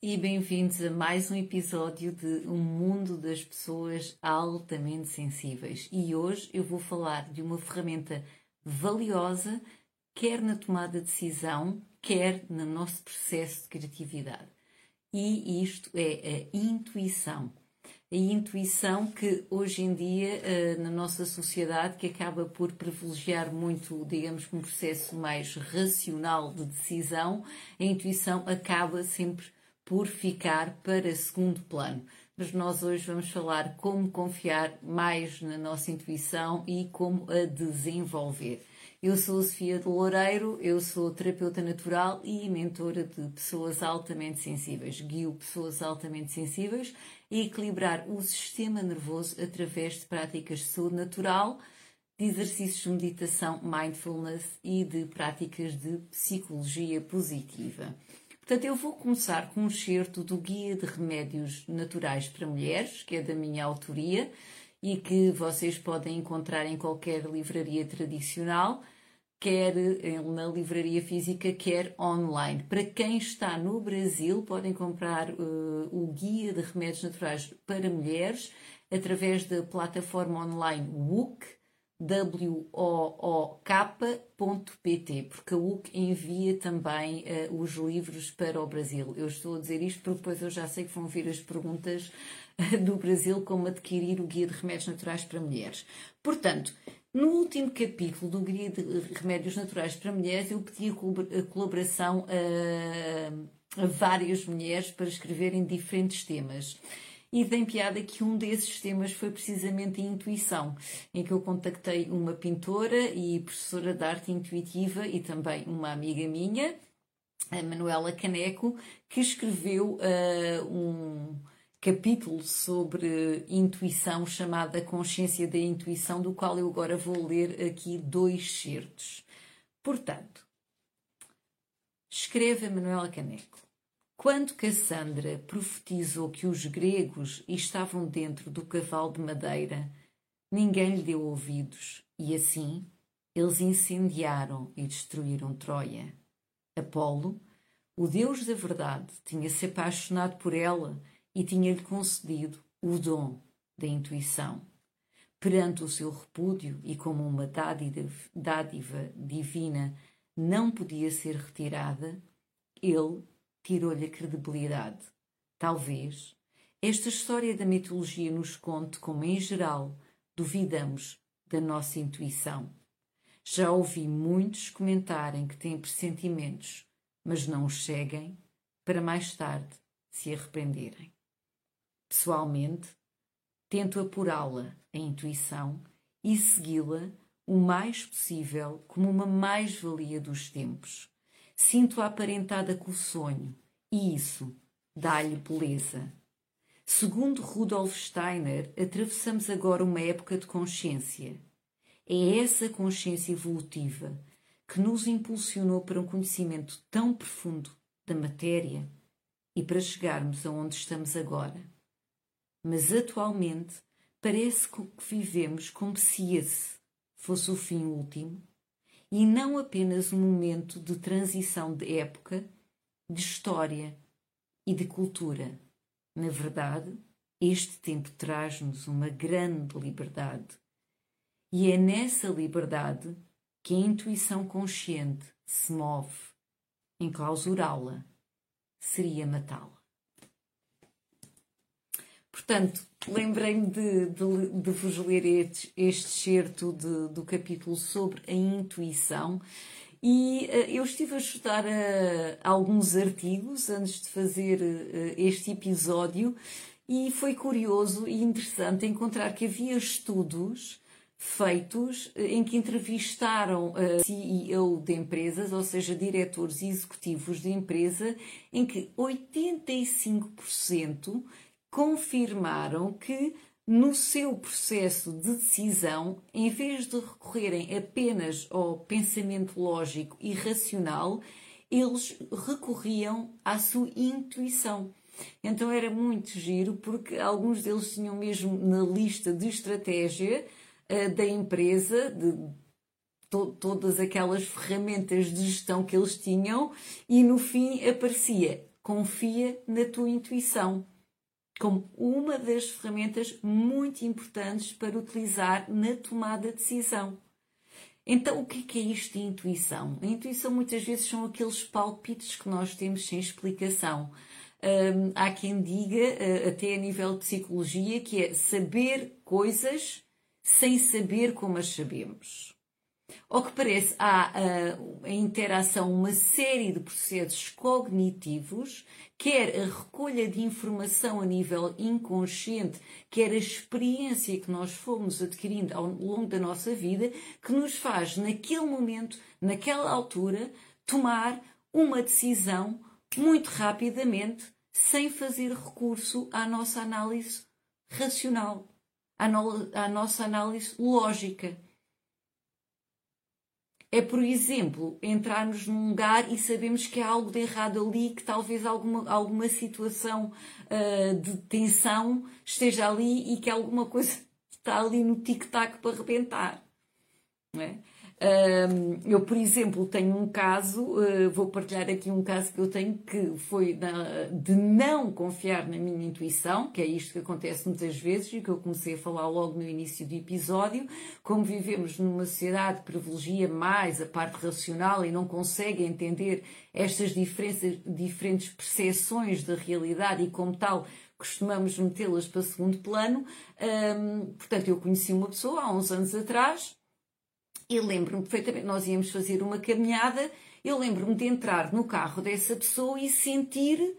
e bem-vindos a mais um episódio de O Mundo das Pessoas Altamente Sensíveis. E hoje eu vou falar de uma ferramenta valiosa, quer na tomada de decisão, quer no nosso processo de criatividade. E isto é a intuição. A intuição que hoje em dia, eh, na nossa sociedade, que acaba por privilegiar muito, digamos, um processo mais racional de decisão, a intuição acaba sempre por ficar para segundo plano. Mas nós hoje vamos falar como confiar mais na nossa intuição e como a desenvolver. Eu sou a Sofia de Loureiro, eu sou terapeuta natural e mentora de pessoas altamente sensíveis. Guio pessoas altamente sensíveis a equilibrar o sistema nervoso através de práticas de saúde natural, de exercícios de meditação, mindfulness e de práticas de psicologia positiva. Portanto, eu vou começar com um excerto do Guia de Remédios Naturais para Mulheres, que é da minha autoria e que vocês podem encontrar em qualquer livraria tradicional, quer na livraria física, quer online. Para quem está no Brasil, podem comprar uh, o Guia de Remédios Naturais para Mulheres através da plataforma online WOOK, wook.pt, porque a WUC envia também uh, os livros para o Brasil. Eu estou a dizer isto porque depois eu já sei que vão vir as perguntas uh, do Brasil como adquirir o Guia de Remédios Naturais para Mulheres. Portanto, no último capítulo do Guia de Remédios Naturais para Mulheres, eu pedi a colaboração a, a várias mulheres para escreverem diferentes temas. E tem piada que um desses temas foi precisamente a intuição, em que eu contactei uma pintora e professora de arte intuitiva e também uma amiga minha, a Manuela Caneco, que escreveu uh, um capítulo sobre intuição chamado A Consciência da Intuição, do qual eu agora vou ler aqui dois certos. Portanto, escreve a Manuela Caneco. Quando Cassandra profetizou que os gregos estavam dentro do cavalo de madeira, ninguém lhe deu ouvidos, e assim eles incendiaram e destruíram Troia. Apolo, o deus da verdade, tinha se apaixonado por ela e tinha-lhe concedido o dom da intuição. Perante o seu repúdio e como uma dádiva divina não podia ser retirada, ele tirou-lhe a credibilidade. Talvez esta história da mitologia nos conte como, em geral, duvidamos da nossa intuição. Já ouvi muitos comentarem que têm pressentimentos, mas não os seguem para mais tarde se arrependerem. Pessoalmente, tento apurá-la, a intuição, e segui-la o mais possível como uma mais-valia dos tempos Sinto-a aparentada com o sonho, e isso dá-lhe beleza. Segundo Rudolf Steiner, atravessamos agora uma época de consciência. É essa consciência evolutiva que nos impulsionou para um conhecimento tão profundo da matéria e para chegarmos aonde estamos agora. Mas atualmente parece que vivemos como se esse fosse o fim último e não apenas um momento de transição de época, de história e de cultura. Na verdade, este tempo traz-nos uma grande liberdade. E é nessa liberdade que a intuição consciente se move. Enclausurá-la seria matá-la. Portanto, lembrei-me de, de, de, vos ler este, este certo de, do capítulo sobre a intuição. E uh, eu estive a estudar uh, alguns artigos antes de fazer uh, este episódio e foi curioso e interessante encontrar que havia estudos feitos em que entrevistaram CEO de empresas, ou seja, diretores executivos de empresa, em que 85% confirmaram que no seu processo de decisão, em vez de recorrerem apenas ao pensamento lógico e racional, eles recorriam à sua intuição. Então era muito giro porque alguns deles tinham mesmo na lista de estratégia uh, da empresa, de to todas aquelas ferramentas de gestão que eles tinham, e no fim aparecia: confia na tua intuição como uma das ferramentas muito importantes para utilizar na tomada de decisão. Então, o que é isto de intuição? A intuição muitas vezes são aqueles palpites que nós temos sem explicação. Um, há quem diga, uh, até a nível de psicologia, que é saber coisas sem saber como as sabemos. Ao que parece, há uh, a interação, uma série de processos cognitivos, quer a recolha de informação a nível inconsciente, quer a experiência que nós fomos adquirindo ao longo da nossa vida, que nos faz, naquele momento, naquela altura, tomar uma decisão muito rapidamente, sem fazer recurso à nossa análise racional, à, no à nossa análise lógica é, por exemplo, entrarmos num lugar e sabemos que há algo de errado ali, que talvez alguma, alguma situação uh, de tensão esteja ali e que alguma coisa está ali no tic-tac para arrebentar. Não é? Eu, por exemplo, tenho um caso, uh, vou partilhar aqui um caso que eu tenho que foi de não confiar na minha intuição, que é isto que acontece muitas vezes e que eu comecei a falar logo no início do episódio. Como vivemos numa sociedade que privilegia mais a parte racional e não consegue entender estas diferentes percepções da realidade e, como tal, costumamos metê-las para segundo plano. Portanto, eu conheci uma pessoa há uns anos atrás e lembro-me perfeitamente, nós íamos fazer uma caminhada, eu lembro-me de entrar no carro dessa pessoa e sentir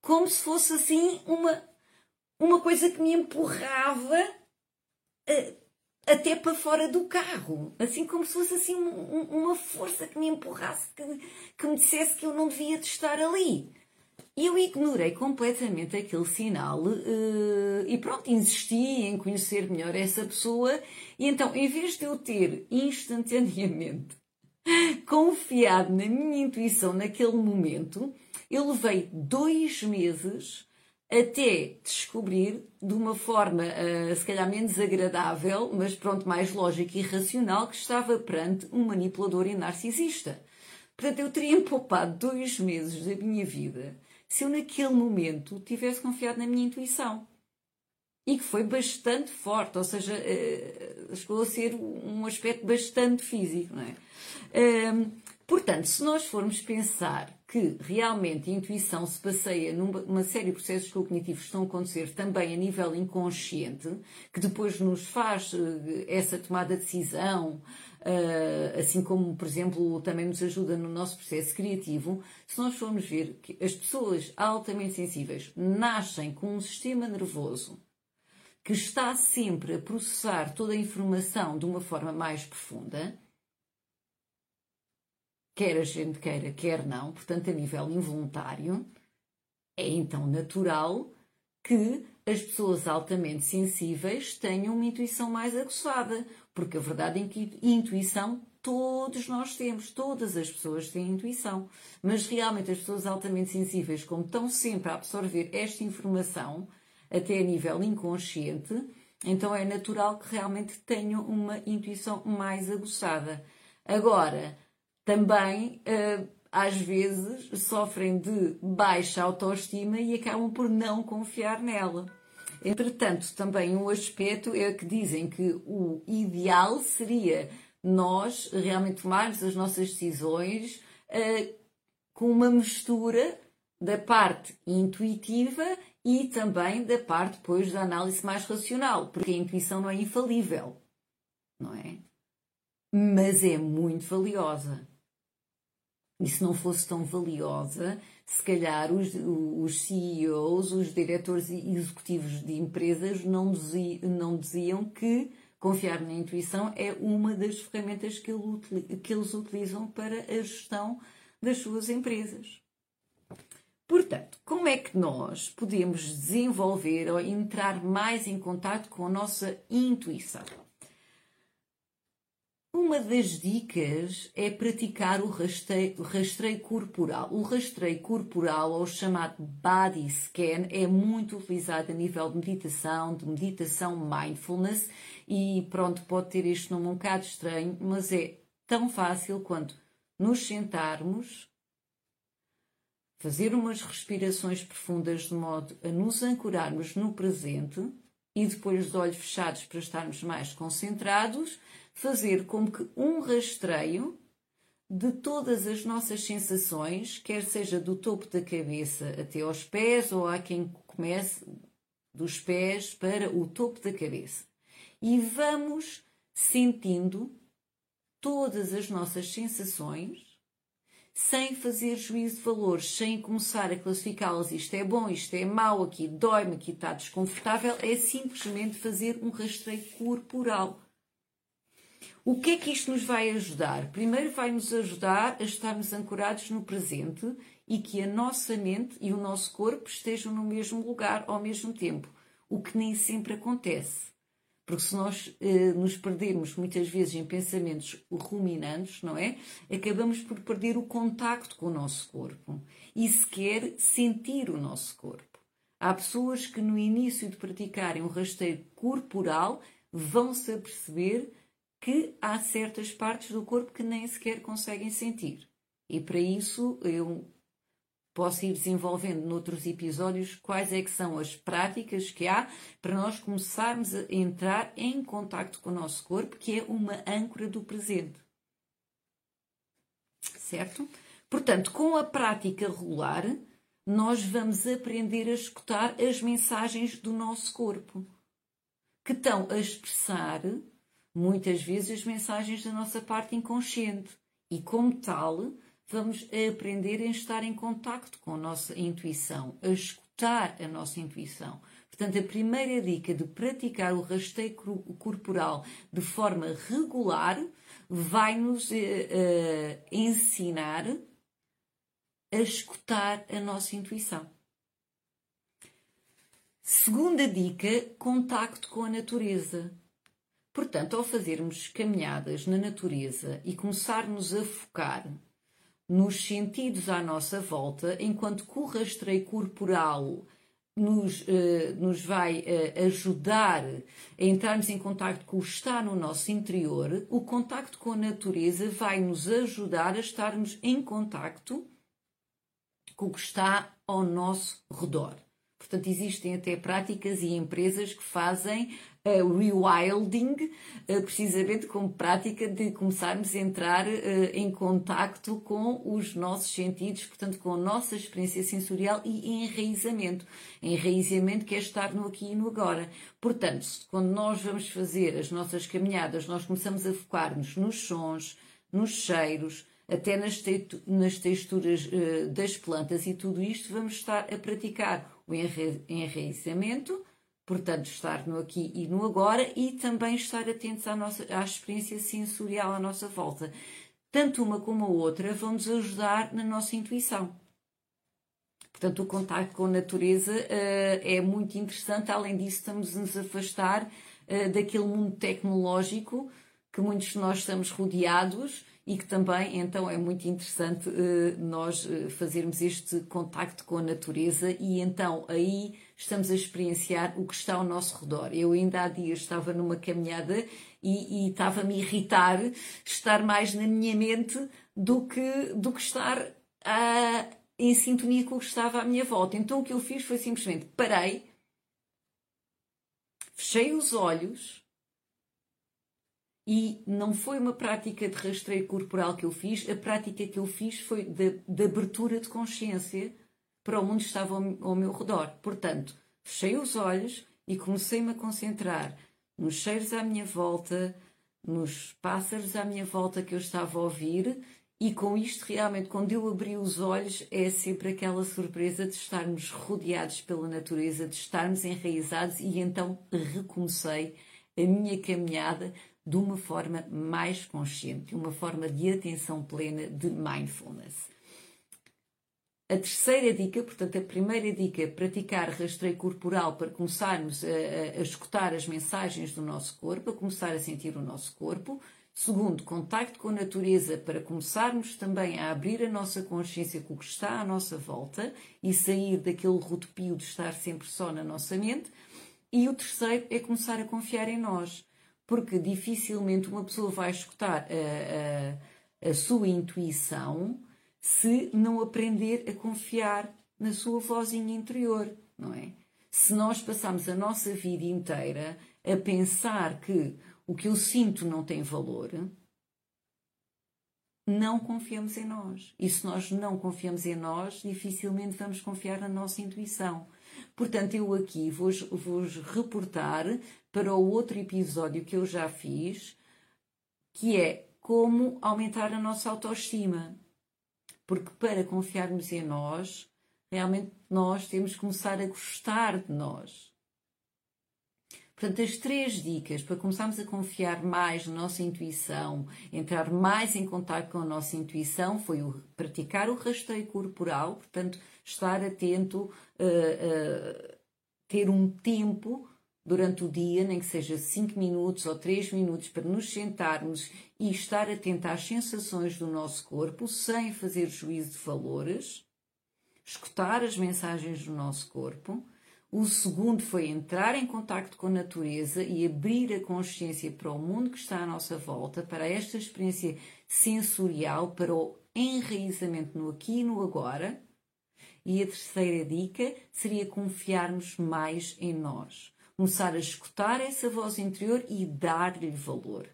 como se fosse assim uma, uma coisa que me empurrava uh, até para fora do carro. Assim como se fosse assim um, uma força que me empurrasse, que, que me dissesse que eu não devia de estar ali. E eu ignorei completamente aquele sinal uh, e pronto, insisti em conhecer melhor essa pessoa. E então, em vez de eu ter instantaneamente confiado na minha intuição naquele momento, eu levei dois meses até descobrir de uma forma uh, se calhar menos agradável, mas pronto, mais lógica e racional, que estava perante um manipulador e narcisista. Portanto, eu teria poupado dois meses da minha vida se eu naquele momento tivesse confiado na minha intuição. E que foi bastante forte, ou seja, uh, chegou a ser um aspecto bastante físico, não é? Uh, portanto, se nós formos pensar que realmente a intuição se passeia numa série de processos cognitivos que estão a acontecer também a nível inconsciente, que depois nos faz uh, essa tomada de decisão, assim como, por exemplo, também nos ajuda no nosso processo criativo, se nós formos ver que as pessoas altamente sensíveis nascem com um sistema nervoso que está sempre a processar toda a informação de uma forma mais profunda, quer a gente queira, quer não, portanto, a nível involuntário, é então natural que as pessoas altamente sensíveis tenham uma intuição mais aguçada, porque a verdade é que intuição todos nós temos, todas as pessoas têm intuição, mas realmente as pessoas altamente sensíveis, como estão sempre a absorver esta informação, até a nível inconsciente, então é natural que realmente tenham uma intuição mais aguçada. Agora, também uh, às vezes sofrem de baixa autoestima e acabam por não confiar nela. Entretanto, também um aspecto é que dizem que o ideal seria nós realmente tomarmos as nossas decisões uh, com uma mistura da parte intuitiva e também da parte depois da análise mais racional, porque a intuição não é infalível, não é? Mas é muito valiosa. E se não fosse tão valiosa, se calhar os, os CEOs, os diretores executivos de empresas não diziam, não diziam que confiar na intuição é uma das ferramentas que, ele, que eles utilizam para a gestão das suas empresas. Portanto, como é que nós podemos desenvolver ou entrar mais em contato com a nossa intuição? Uma das dicas é praticar o rastreio, rastreio, corporal. O rastreio corporal, ou chamado body scan, é muito utilizado a nível de meditação, de meditação mindfulness, e pronto, pode ter este nome um bocado estranho, mas é tão fácil quanto nos sentarmos, fazer umas respirações profundas de modo a nos ancorarmos no presente e depois de olhos fechados para estarmos mais concentrados fazer como que um rastreio de todas as nossas sensações, quer seja do topo da cabeça até aos pés, ou há quem comece dos pés para o topo da cabeça. E vamos sentindo todas as nossas sensações sem fazer juízo de valores, sem começar a classificá-las, isto é bom, isto é mau, aqui dói-me, aqui está desconfortável, é simplesmente fazer um rastreio corporal. O que é que isto nos vai ajudar? Primeiro, vai nos ajudar a estarmos ancorados no presente e que a nossa mente e o nosso corpo estejam no mesmo lugar ao mesmo tempo, o que nem sempre acontece. Porque se nós eh, nos perdermos muitas vezes em pensamentos ruminantes, não é? Acabamos por perder o contacto com o nosso corpo e sequer sentir o nosso corpo. Há pessoas que no início de praticarem um rasteiro corporal vão-se aperceber que há certas partes do corpo que nem sequer conseguem sentir. E para isso eu posso ir desenvolvendo noutros episódios quais é que são as práticas que há para nós começarmos a entrar em contacto com o nosso corpo, que é uma âncora do presente. Certo? Portanto, com a prática regular, nós vamos aprender a escutar as mensagens do nosso corpo, que estão a expressar muitas vezes as mensagens da nossa parte inconsciente e, como tal, vamos aprender a estar em contacto com a nossa intuição, a escutar a nossa intuição. Portanto, a primeira dica de praticar o rasteio corporal de forma regular vai nos uh, uh, ensinar a escutar a nossa intuição. Segunda dica: contacto com a natureza. Portanto, ao fazermos caminhadas na natureza e começarmos a focar nos sentidos à nossa volta, enquanto que o rastreio corporal nos, uh, nos vai uh, ajudar a entrarmos em contato com o que está no nosso interior, o contacto com a natureza vai nos ajudar a estarmos em contacto com o que está ao nosso redor. Portanto, existem até práticas e empresas que fazem uh, rewilding, uh, precisamente como prática de começarmos a entrar uh, em contacto com os nossos sentidos, portanto, com a nossa experiência sensorial e enraizamento. Enraizamento que é estar no aqui e no agora. Portanto, quando nós vamos fazer as nossas caminhadas, nós começamos a focar-nos nos sons, nos cheiros, até nas, texturas das plantas e tudo isto, vamos estar a praticar o enraizamento, portanto, estar no aqui e no agora e também estar atentos à, nossa, à experiência sensorial à nossa volta. Tanto uma como a outra vão nos ajudar na nossa intuição. Portanto, o contacto com a natureza uh, é muito interessante. Além disso, estamos a nos afastar uh, daquele mundo tecnológico que muitos de nós estamos rodeados e que também então é muito interessante uh, nós uh, fazermos este contacto com a natureza e então aí estamos a experienciar o que está ao nosso redor. Eu ainda há dias estava numa caminhada e, e estava-me a irritar estar mais na minha mente do que, do que estar a, em sintonia com o que estava à minha volta. Então o que eu fiz foi simplesmente parei, fechei os olhos e não foi uma prática de rastreio corporal que eu fiz, a prática que eu fiz foi de, de abertura de consciência para o mundo que estava ao, ao meu redor. Portanto, fechei os olhos e comecei-me a concentrar nos cheiros à minha volta, nos pássaros à minha volta que eu estava a ouvir, e com isto, realmente, quando eu abri os olhos, é sempre aquela surpresa de estarmos rodeados pela natureza, de estarmos enraizados, e então recomecei a minha caminhada de uma forma mais consciente, uma forma de atenção plena de mindfulness. A terceira dica, portanto, a primeira dica, praticar rastreio corporal para começarmos a, a, a escutar as mensagens do nosso corpo, a começar a sentir o nosso corpo. Segundo, contacto com a natureza para começarmos também a abrir a nossa consciência com o que está à nossa volta e sair daquele rotopio de estar sempre só na nossa mente. E o terceiro é começar a confiar em nós, porque dificilmente uma pessoa vai escutar a, a, a sua intuição se não aprender a confiar na sua vozinha interior, não é? Se nós passamos a nossa vida inteira a pensar que o que eu sinto não tem valor, não confiamos em nós. E se nós não confiamos em nós, dificilmente vamos confiar na nossa intuição. Portanto, eu aqui vou-vos vou reportar para o outro episódio que eu já fiz, que é como aumentar a nossa autoestima. Porque para confiarmos em nós, realmente nós temos que começar a gostar de nós. Portanto, as três dicas para começarmos a confiar mais na nossa intuição, entrar mais em contato com a nossa intuição, foi o praticar o rasteio corporal, portanto, estar atento, uh, uh, ter um tempo durante o dia, nem que seja 5 minutos ou 3 minutos, para nos sentarmos e estar atento às sensações do nosso corpo, sem fazer juízo de valores, escutar as mensagens do nosso corpo o segundo foi entrar em contacto com a natureza e abrir a consciência para o mundo que está à nossa volta, para esta experiência sensorial, para o enraizamento no aqui e no agora. E a terceira dica seria confiarmos mais em nós. Começar a escutar essa voz interior e dar-lhe valor.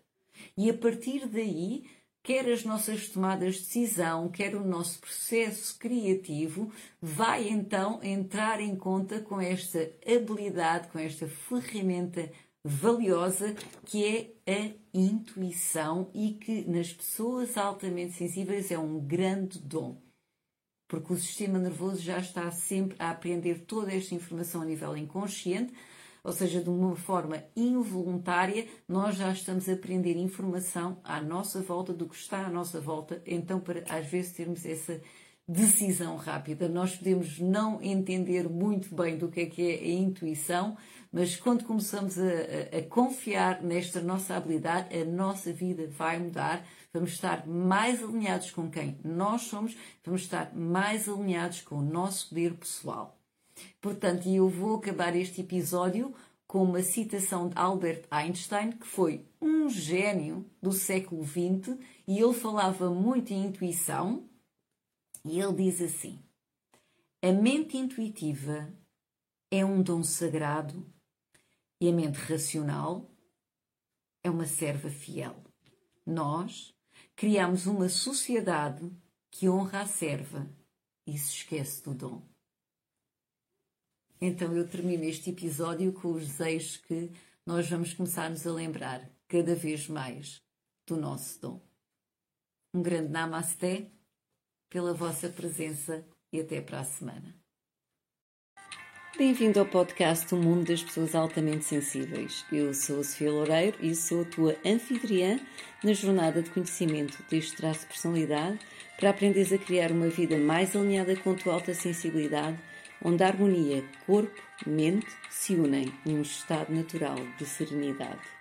E a partir daí, quer as nossas tomadas de decisão, quer o nosso processo criativo, vai então entrar em conta com esta habilidade, com esta ferramenta valiosa que é a intuição e que nas pessoas altamente sensíveis é um grande dom. Porque o sistema nervoso já está sempre a aprender toda esta informação a nível inconsciente, ou seja, de uma forma involuntária, nós já estamos a aprender informação à nossa volta do que está à nossa volta, então para às vezes termos essa decisão rápida. Nós podemos não entender muito bem do que é que é a intuição, mas quando começamos a, a, a confiar nesta nossa habilidade, a nossa vida vai mudar. Vamos estar mais alinhados com quem nós somos, vamos estar mais alinhados com o nosso poder pessoal. Portanto, eu vou acabar este episódio com uma citação de Albert Einstein, que foi um gênio do século XX e ele falava muito em intuição. E ele diz assim: A mente intuitiva é um dom sagrado e a mente racional é uma serva fiel. Nós criamos uma sociedade que honra a serva e se esquece do dom. Então eu termino este episódio com os desejos que nós vamos começar-nos a lembrar cada vez mais do nosso dom. Um grande namasté pela vossa presença e até para a semana. Bem-vindo ao podcast O Mundo das Pessoas Altamente Sensíveis. Eu sou a Sofia Loureiro e sou a tua anfitriã na jornada de conhecimento deste traço de personalidade para aprenderes a criar uma vida mais alinhada com a tua alta sensibilidade onde a harmonia corpo-mente se unem num estado natural de serenidade.